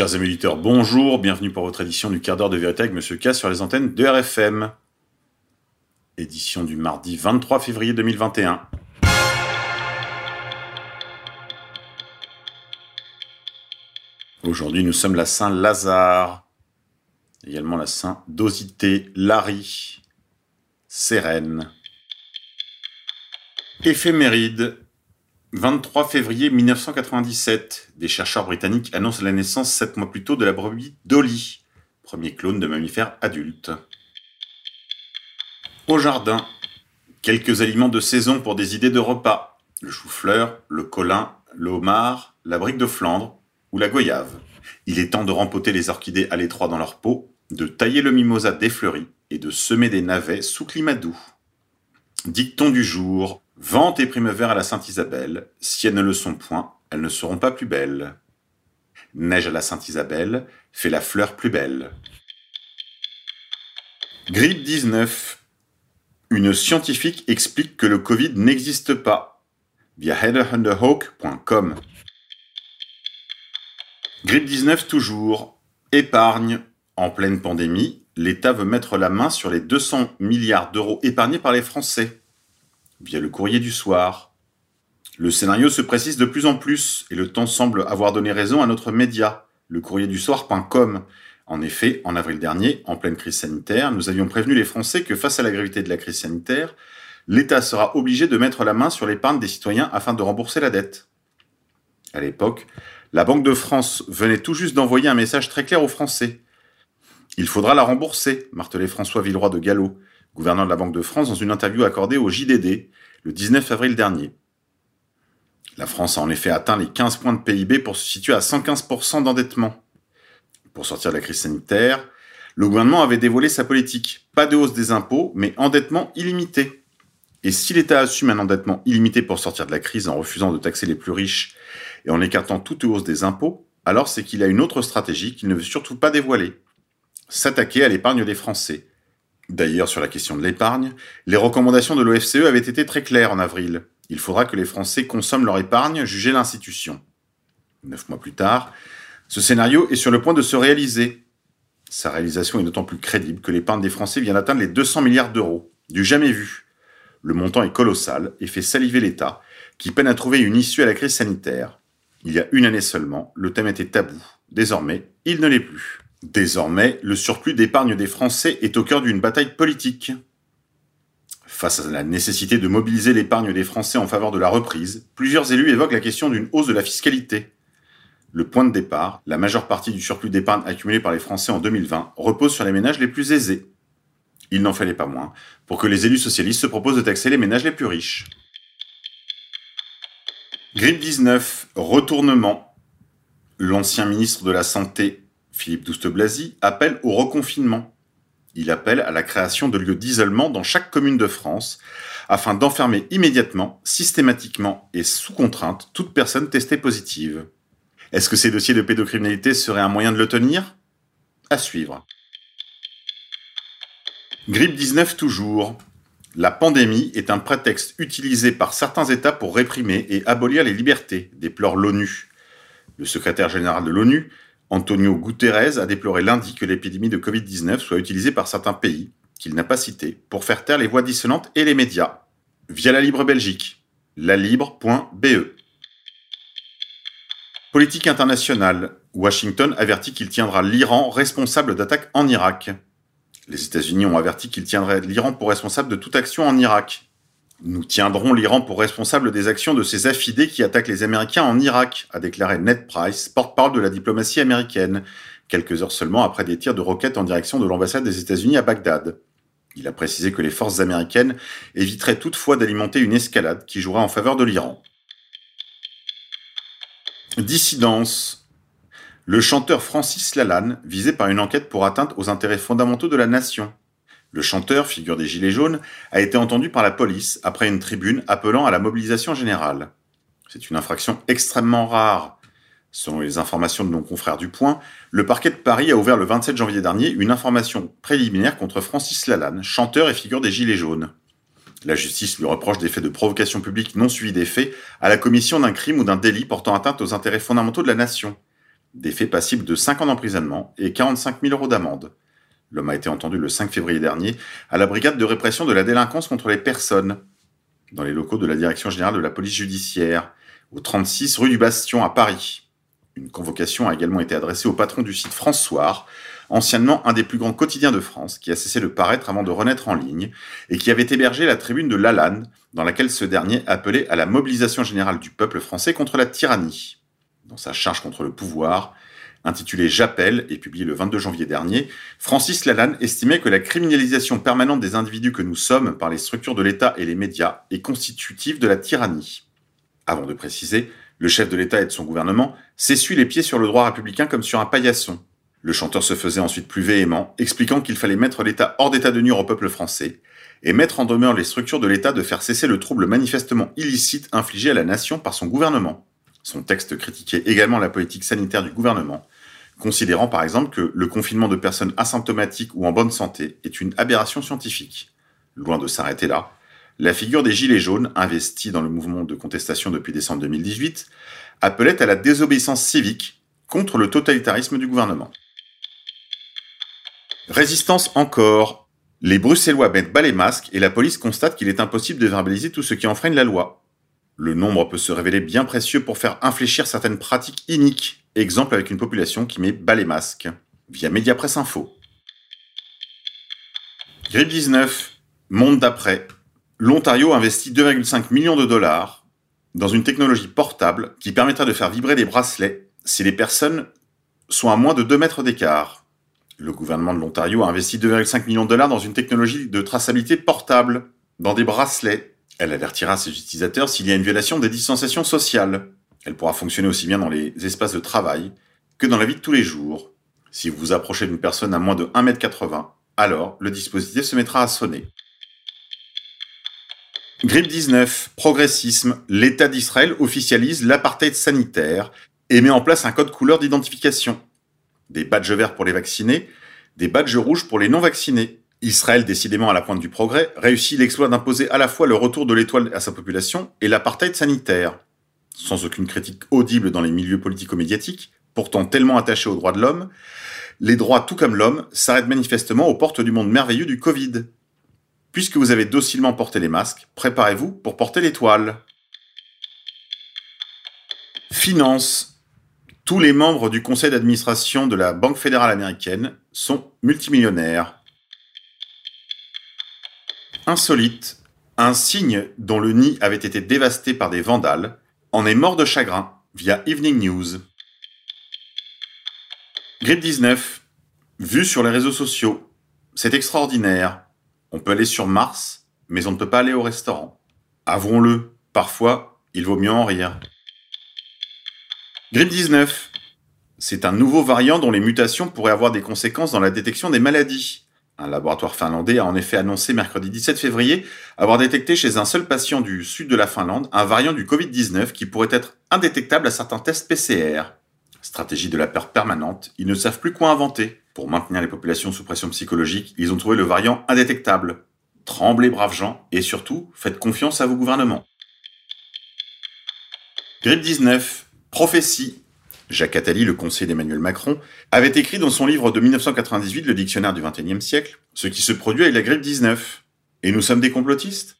Chers amis bonjour, bienvenue pour votre édition du quart d'heure de vérité avec Monsieur K sur les antennes de RFM. Édition du mardi 23 février 2021. Aujourd'hui, nous sommes la Saint-Lazare, également la Saint-Dosité, Larry, Sérène. Éphéméride, 23 février 1997, des chercheurs britanniques annoncent la naissance sept mois plus tôt de la brebis Dolly, premier clone de mammifère adulte. Au jardin, quelques aliments de saison pour des idées de repas. Le chou-fleur, le colin, le homard, la brique de Flandre ou la goyave. Il est temps de rempoter les orchidées à l'étroit dans leur peau, de tailler le mimosa défleuri et de semer des navets sous climat doux. Dicton du jour, Vente et primevère à la Sainte-Isabelle, si elles ne le sont point, elles ne seront pas plus belles. Neige à la Sainte-Isabelle, fait la fleur plus belle. Grippe 19. Une scientifique explique que le Covid n'existe pas via heatherhunderhawk.com. Grippe 19 toujours. Épargne. En pleine pandémie, l'État veut mettre la main sur les 200 milliards d'euros épargnés par les Français via le courrier du soir. Le scénario se précise de plus en plus et le temps semble avoir donné raison à notre média, le courrier du soir.com. En effet, en avril dernier, en pleine crise sanitaire, nous avions prévenu les Français que face à la gravité de la crise sanitaire, l'État sera obligé de mettre la main sur l'épargne des citoyens afin de rembourser la dette. À l'époque, la Banque de France venait tout juste d'envoyer un message très clair aux Français. Il faudra la rembourser, martelait François Villeroy de Gallo, gouverneur de la Banque de France, dans une interview accordée au JDD le 19 avril dernier. La France a en effet atteint les 15 points de PIB pour se situer à 115% d'endettement. Pour sortir de la crise sanitaire, le gouvernement avait dévoilé sa politique. Pas de hausse des impôts, mais endettement illimité. Et si l'État assume un endettement illimité pour sortir de la crise en refusant de taxer les plus riches et en écartant toute hausse des impôts, alors c'est qu'il a une autre stratégie qu'il ne veut surtout pas dévoiler. S'attaquer à l'épargne des Français, D'ailleurs, sur la question de l'épargne, les recommandations de l'OFCE avaient été très claires en avril. Il faudra que les Français consomment leur épargne, juger l'institution. Neuf mois plus tard, ce scénario est sur le point de se réaliser. Sa réalisation est d'autant plus crédible que l'épargne des Français vient d'atteindre les 200 milliards d'euros, du jamais vu. Le montant est colossal et fait saliver l'État, qui peine à trouver une issue à la crise sanitaire. Il y a une année seulement, le thème était tabou. Désormais, il ne l'est plus. Désormais, le surplus d'épargne des Français est au cœur d'une bataille politique. Face à la nécessité de mobiliser l'épargne des Français en faveur de la reprise, plusieurs élus évoquent la question d'une hausse de la fiscalité. Le point de départ, la majeure partie du surplus d'épargne accumulé par les Français en 2020, repose sur les ménages les plus aisés. Il n'en fallait pas moins pour que les élus socialistes se proposent de taxer les ménages les plus riches. Grippe 19, retournement. L'ancien ministre de la Santé Philippe Douste-Blazy appelle au reconfinement. Il appelle à la création de lieux d'isolement dans chaque commune de France afin d'enfermer immédiatement, systématiquement et sous contrainte toute personne testée positive. Est-ce que ces dossiers de pédocriminalité seraient un moyen de le tenir? À suivre. Grippe 19 toujours. La pandémie est un prétexte utilisé par certains États pour réprimer et abolir les libertés, déplore l'ONU. Le secrétaire général de l'ONU Antonio Guterres a déploré lundi que l'épidémie de Covid-19 soit utilisée par certains pays, qu'il n'a pas cités, pour faire taire les voix dissonantes et les médias, via la Libre Belgique, lalibre.be. Politique internationale. Washington avertit qu'il tiendra l'Iran responsable d'attaques en Irak. Les États-Unis ont averti qu'ils tiendraient l'Iran pour responsable de toute action en Irak. Nous tiendrons l'Iran pour responsable des actions de ces affidés qui attaquent les Américains en Irak, a déclaré Ned Price, porte-parole de la diplomatie américaine, quelques heures seulement après des tirs de roquettes en direction de l'ambassade des États-Unis à Bagdad. Il a précisé que les forces américaines éviteraient toutefois d'alimenter une escalade qui jouera en faveur de l'Iran. Dissidence. Le chanteur Francis Lalanne, visé par une enquête pour atteinte aux intérêts fondamentaux de la nation. Le chanteur, figure des Gilets jaunes, a été entendu par la police après une tribune appelant à la mobilisation générale. C'est une infraction extrêmement rare. Selon les informations de nos confrères du Point, le parquet de Paris a ouvert le 27 janvier dernier une information préliminaire contre Francis Lalanne, chanteur et figure des Gilets jaunes. La justice lui reproche des faits de provocation publique non suivis des faits à la commission d'un crime ou d'un délit portant atteinte aux intérêts fondamentaux de la nation. des faits passibles de 5 ans d'emprisonnement et 45 000 euros d'amende. L'homme a été entendu le 5 février dernier à la brigade de répression de la délinquance contre les personnes, dans les locaux de la Direction générale de la police judiciaire, au 36 rue du Bastion à Paris. Une convocation a également été adressée au patron du site François, anciennement un des plus grands quotidiens de France, qui a cessé de paraître avant de renaître en ligne, et qui avait hébergé la tribune de Lalanne, dans laquelle ce dernier appelait à la mobilisation générale du peuple français contre la tyrannie. Dans sa charge contre le pouvoir, intitulée J'appelle et publiée le 22 janvier dernier, Francis Lalanne estimait que la criminalisation permanente des individus que nous sommes par les structures de l'État et les médias est constitutive de la tyrannie. Avant de préciser, le chef de l'État et de son gouvernement s'essuie les pieds sur le droit républicain comme sur un paillasson. Le chanteur se faisait ensuite plus véhément, expliquant qu'il fallait mettre l'État hors d'état de nuire au peuple français, et mettre en demeure les structures de l'État de faire cesser le trouble manifestement illicite infligé à la nation par son gouvernement. Son texte critiquait également la politique sanitaire du gouvernement, considérant par exemple que le confinement de personnes asymptomatiques ou en bonne santé est une aberration scientifique. Loin de s'arrêter là, la figure des Gilets jaunes, investis dans le mouvement de contestation depuis décembre 2018, appelait à la désobéissance civique contre le totalitarisme du gouvernement. Résistance encore. Les Bruxellois mettent bas les masques et la police constate qu'il est impossible de verbaliser tout ce qui enfreigne la loi. Le nombre peut se révéler bien précieux pour faire infléchir certaines pratiques iniques, exemple avec une population qui met bas les masques, via Mediapresse Info. Grippe 19, monde d'après. L'Ontario investit 2,5 millions de dollars dans une technologie portable qui permettra de faire vibrer des bracelets si les personnes sont à moins de 2 mètres d'écart. Le gouvernement de l'Ontario a investi 2,5 millions de dollars dans une technologie de traçabilité portable, dans des bracelets elle avertira ses utilisateurs s'il y a une violation des distanciations sociales. Elle pourra fonctionner aussi bien dans les espaces de travail que dans la vie de tous les jours. Si vous vous approchez d'une personne à moins de 1m80, alors le dispositif se mettra à sonner. Grippe 19, progressisme, l'État d'Israël officialise l'apartheid sanitaire et met en place un code couleur d'identification. Des badges verts pour les vaccinés, des badges rouges pour les non vaccinés. Israël, décidément à la pointe du progrès, réussit l'exploit d'imposer à la fois le retour de l'étoile à sa population et l'apartheid sanitaire. Sans aucune critique audible dans les milieux politico-médiatiques, pourtant tellement attachés aux droits de l'homme, les droits tout comme l'homme s'arrêtent manifestement aux portes du monde merveilleux du Covid. Puisque vous avez docilement porté les masques, préparez-vous pour porter l'étoile. Finance. Tous les membres du conseil d'administration de la Banque fédérale américaine sont multimillionnaires. Insolite, un cygne dont le nid avait été dévasté par des vandales en est mort de chagrin via Evening News. Grippe 19, vu sur les réseaux sociaux. C'est extraordinaire. On peut aller sur Mars, mais on ne peut pas aller au restaurant. Avouons-le, parfois, il vaut mieux en rire. Grippe 19, c'est un nouveau variant dont les mutations pourraient avoir des conséquences dans la détection des maladies. Un laboratoire finlandais a en effet annoncé mercredi 17 février avoir détecté chez un seul patient du sud de la Finlande un variant du Covid-19 qui pourrait être indétectable à certains tests PCR. Stratégie de la peur permanente, ils ne savent plus quoi inventer. Pour maintenir les populations sous pression psychologique, ils ont trouvé le variant indétectable. Tremblez braves gens et surtout, faites confiance à vos gouvernements. Grippe 19, prophétie, Jacques Attali, le conseiller d'Emmanuel Macron, avait écrit dans son livre de 1998, le dictionnaire du XXIe siècle, ce qui se produit avec la grippe 19. Et nous sommes des complotistes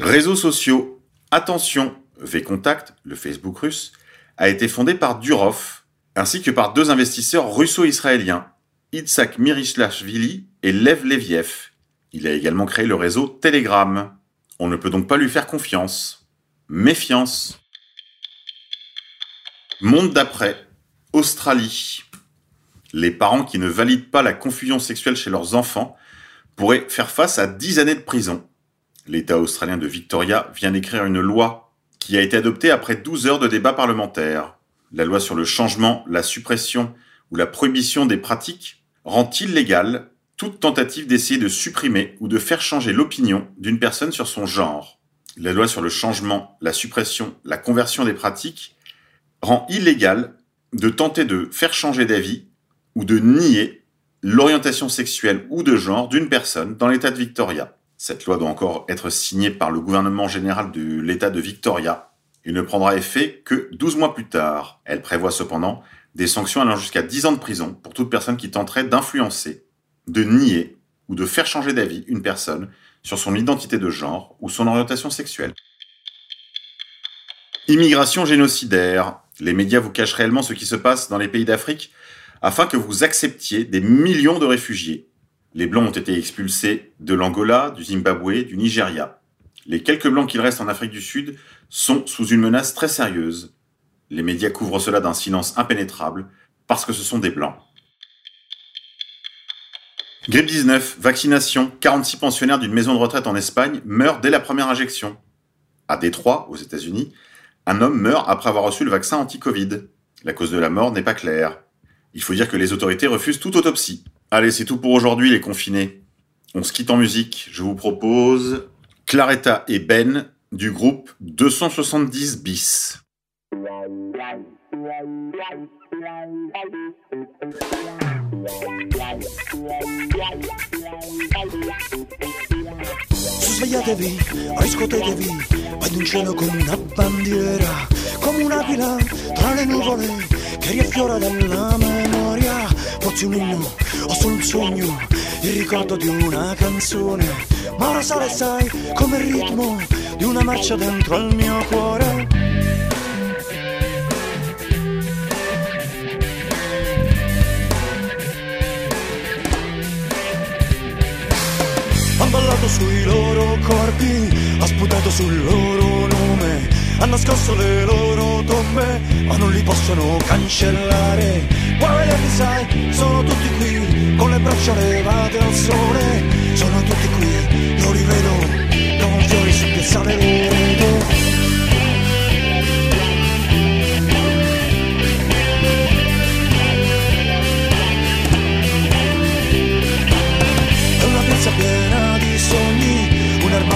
Réseaux sociaux. Attention, V-Contact, le Facebook russe, a été fondé par Durov, ainsi que par deux investisseurs russo-israéliens, Itzhak Mirishlashvili et Lev Leviev. Il a également créé le réseau Telegram. On ne peut donc pas lui faire confiance. Méfiance. Monde d'après, Australie. Les parents qui ne valident pas la confusion sexuelle chez leurs enfants pourraient faire face à 10 années de prison. L'État australien de Victoria vient d'écrire une loi qui a été adoptée après 12 heures de débat parlementaire. La loi sur le changement, la suppression ou la prohibition des pratiques rend illégale toute tentative d'essayer de supprimer ou de faire changer l'opinion d'une personne sur son genre. La loi sur le changement, la suppression, la conversion des pratiques rend illégal de tenter de faire changer d'avis ou de nier l'orientation sexuelle ou de genre d'une personne dans l'État de Victoria. Cette loi doit encore être signée par le gouvernement général de l'État de Victoria Il ne prendra effet que 12 mois plus tard. Elle prévoit cependant des sanctions allant jusqu'à 10 ans de prison pour toute personne qui tenterait d'influencer, de nier ou de faire changer d'avis une personne sur son identité de genre ou son orientation sexuelle. Immigration génocidaire. Les médias vous cachent réellement ce qui se passe dans les pays d'Afrique afin que vous acceptiez des millions de réfugiés. Les Blancs ont été expulsés de l'Angola, du Zimbabwe, du Nigeria. Les quelques Blancs qu'il reste en Afrique du Sud sont sous une menace très sérieuse. Les médias couvrent cela d'un silence impénétrable parce que ce sont des Blancs. Grippe 19, vaccination. 46 pensionnaires d'une maison de retraite en Espagne meurent dès la première injection. À Détroit, aux États-Unis, un homme meurt après avoir reçu le vaccin anti-Covid. La cause de la mort n'est pas claire. Il faut dire que les autorités refusent toute autopsie. Allez, c'est tout pour aujourd'hui les confinés. On se quitte en musique. Je vous propose Claretta et Ben du groupe 270 bis. Svegliatevi, riscuotetevi, vai in cielo come una bandiera, come un'aquila tra le nuvole che riaffiora dalla memoria, forse un inno o solo un sogno, il ricordo di una canzone, ma ora sale sai come il ritmo di una marcia dentro al mio cuore. Loro corpi, ha sputato sul loro nome, hanno nascosto le loro tombe, ma non li possono cancellare. Puoi vederli, sai, sono tutti qui, con le braccia levate al sole, sono tutti qui, io li vedo, con fiori su piazzale Loreto.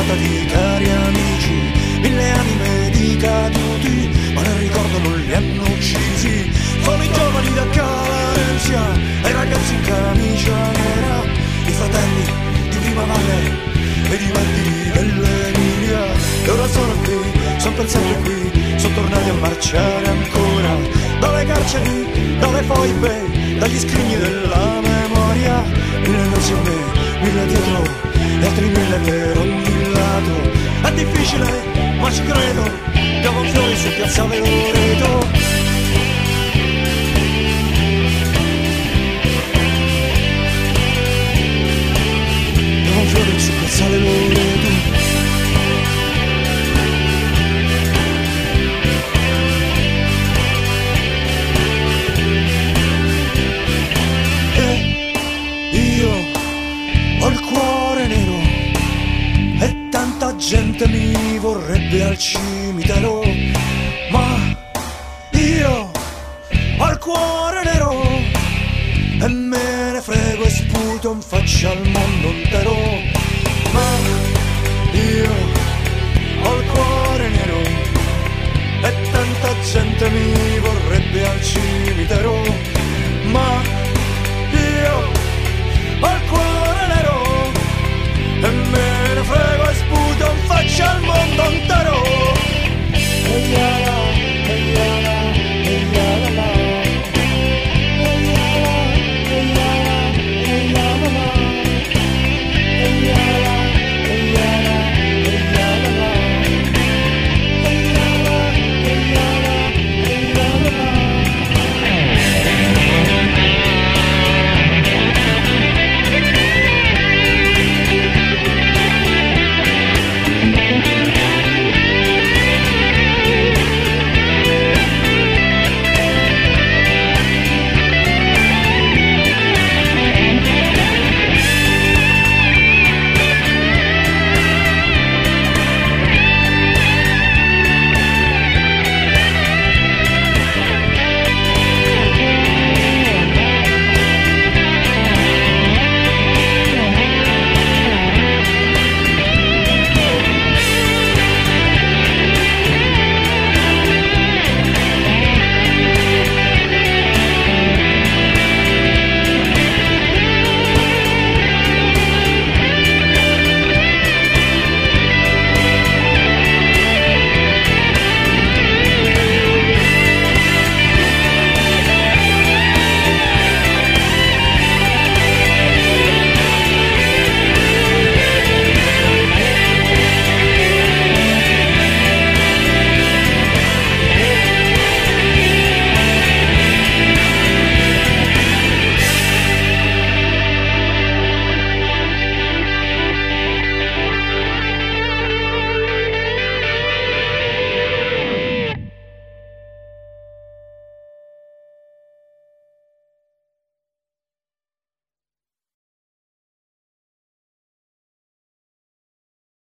Un'armata di cari amici, mille anime di caduti, ma nel ricordo non li hanno uccisi. Sono i giovani da Calensia, e i ragazzi in camicia nera, i fratelli di Prima Valle e di Martini dell'Emilia. E ora sono qui, sono per qui, sono tornati a marciare ancora, dalle carceri, dalle foibe, dagli scrigni della memoria, mille me, mille dietro, e altri mille per ogni lato. È difficile, ma ci credo, piavo fiori su piazza Veloreto. Piavo fiori su piazza Veloreto. gente mi vorrebbe al cimitero, ma io ho il cuore nero e me ne frego e sputo in faccia al mondo intero, ma io ho il cuore nero e tanta gente mi vorrebbe al cimitero, ma io ho il cuore